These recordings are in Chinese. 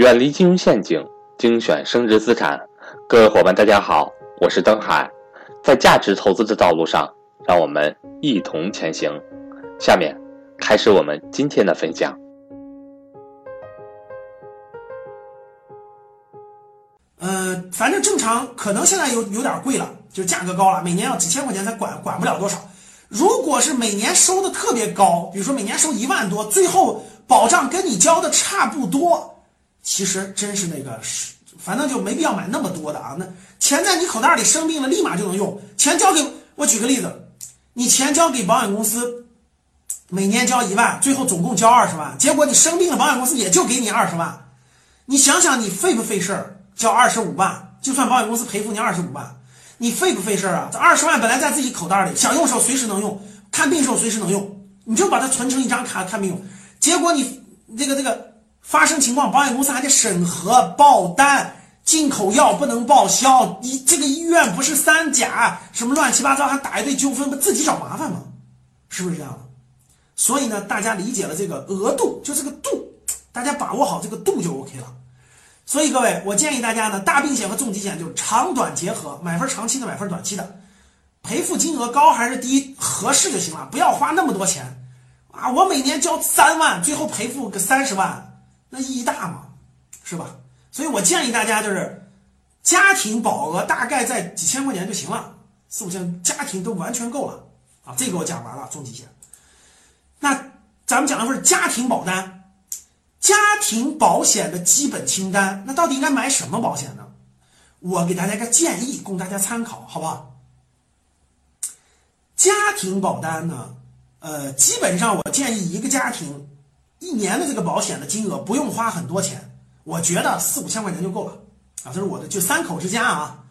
远离金融陷阱，精选升值资产。各位伙伴，大家好，我是登海。在价值投资的道路上，让我们一同前行。下面开始我们今天的分享。呃，反正正常，可能现在有有点贵了，就价格高了，每年要几千块钱才管管不了多少。如果是每年收的特别高，比如说每年收一万多，最后保障跟你交的差不多，其实真是那个是，反正就没必要买那么多的啊。那钱在你口袋里，生病了立马就能用。钱交给我，举个例子，你钱交给保险公司，每年交一万，最后总共交二十万，结果你生病了，保险公司也就给你二十万，你想想你费不费事儿？交二十五万，就算保险公司赔付你二十五万，你费不费事儿啊？这二十万本来在自己口袋里，想用时候随时能用，看病时候随时能用，你就把它存成一张卡看病用。结果你这个这个发生情况，保险公司还得审核报单，进口药不能报销，你这个医院不是三甲，什么乱七八糟，还打一堆纠纷，不自己找麻烦吗？是不是这样的？所以呢，大家理解了这个额度，就这个度，大家把握好这个度就 OK 了。所以各位，我建议大家呢，大病险和重疾险就长短结合，买份长期的，买份短期的，赔付金额高还是低合适就行了，不要花那么多钱啊！我每年交三万，最后赔付个三十万，那意义大吗？是吧？所以我建议大家就是家庭保额大概在几千块钱就行了，四五千家庭都完全够了啊！这个我讲完了，重疾险。那咱们讲的是家庭保单。家庭保险的基本清单，那到底应该买什么保险呢？我给大家个建议，供大家参考，好不好？家庭保单呢，呃，基本上我建议一个家庭一年的这个保险的金额不用花很多钱，我觉得四五千块钱就够了啊。这是我的，就三口之家啊，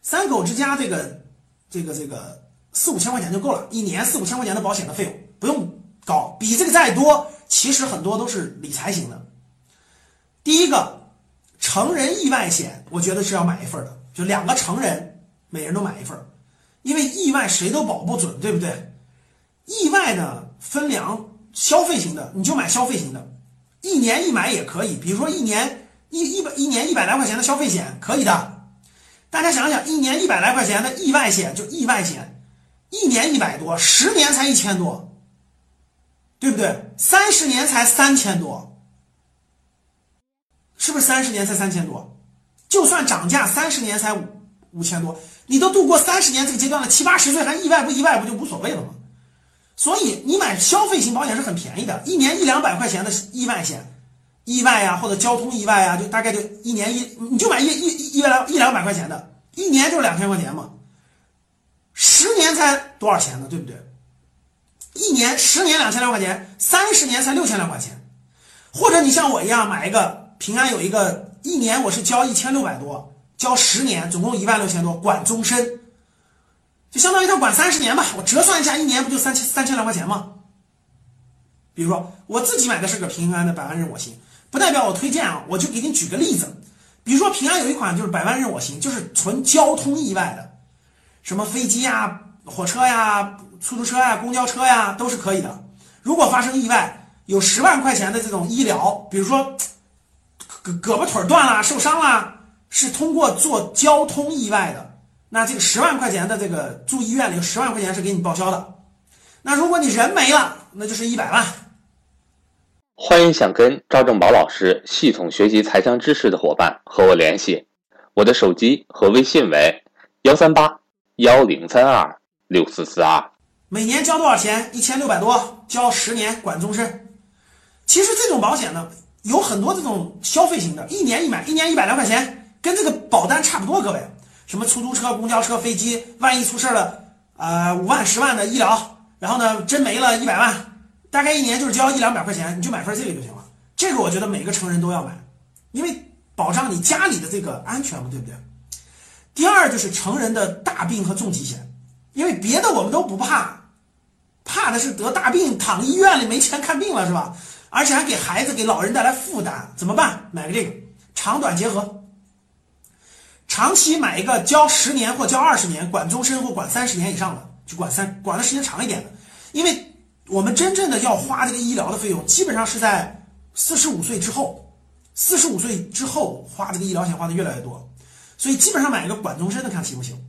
三口之家这个这个这个四五千块钱就够了，一年四五千块钱的保险的费用不用高，比这个再多。其实很多都是理财型的。第一个，成人意外险，我觉得是要买一份的，就两个成人，每人都买一份，因为意外谁都保不准，对不对？意外呢分两，消费型的你就买消费型的，一年一买也可以，比如说一年一一百一年一百来块钱的消费险可以的。大家想想，一年一百来块钱的意外险就意外险，一年一百多，十年才一千多。对不对？三十年才三千多，是不是三十年才三千多？就算涨价，三十年才五五千多，你都度过三十年这个阶段了，七八十岁还意外不意外不就无所谓了吗？所以你买消费型保险是很便宜的，一年一两百块钱的意外险，意外呀或者交通意外啊，就大概就一年一你就买一一一两一两百块钱的，一年就是两千块钱嘛，十年才多少钱呢？对不对？一年十年两千来块钱，三十年才六千来块钱，或者你像我一样买一个平安有一个一年我是交一千六百多，交十年总共一万六千多，管终身，就相当于他管三十年吧。我折算一下，一年不就三千三千来块钱吗？比如说我自己买的是个平安的百万任我行，不代表我推荐啊，我就给你举个例子，比如说平安有一款就是百万任我行，就是纯交通意外的，什么飞机呀。火车呀、出租车呀、公交车呀都是可以的。如果发生意外，有十万块钱的这种医疗，比如说胳胳膊腿断了、受伤了，是通过做交通意外的，那这个十万块钱的这个住医院里有十万块钱是给你报销的。那如果你人没了，那就是一百万。欢迎想跟赵正宝老师系统学习财商知识的伙伴和我联系，我的手机和微信为幺三八幺零三二。六四四二，每年交多少钱？一千六百多，交十年，管终身。其实这种保险呢，有很多这种消费型的，一年一买，一年一百来块钱，跟这个保单差不多。各位，什么出租车、公交车、飞机，万一出事了，呃，五万、十万的医疗，然后呢，真没了一百万，大概一年就是交一两百块钱，你就买份这个就行了。这个我觉得每个成人都要买，因为保障你家里的这个安全嘛，对不对？第二就是成人的大病和重疾险。因为别的我们都不怕，怕的是得大病躺医院里没钱看病了，是吧？而且还给孩子、给老人带来负担，怎么办？买个这个，长短结合。长期买一个交十年或交二十年，管终身或管三十年以上的，就管三管的时间长一点的。因为我们真正的要花这个医疗的费用，基本上是在四十五岁之后，四十五岁之后花这个医疗险花的越来越多，所以基本上买一个管终身的看行不行。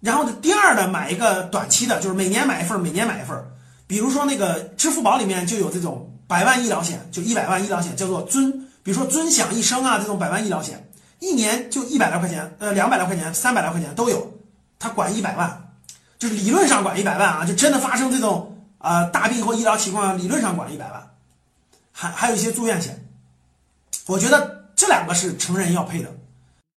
然后，第二呢，买一个短期的，就是每年买一份，每年买一份。比如说那个支付宝里面就有这种百万医疗险，就一百万医疗险，叫做尊，比如说尊享一生啊这种百万医疗险，一年就一百来块钱，呃，两百来块钱，三百来块钱都有，他管一百万，就是理论上管一百万啊，就真的发生这种啊大病或医疗情况，理论上管一百万。还还有一些住院险，我觉得这两个是成人要配的。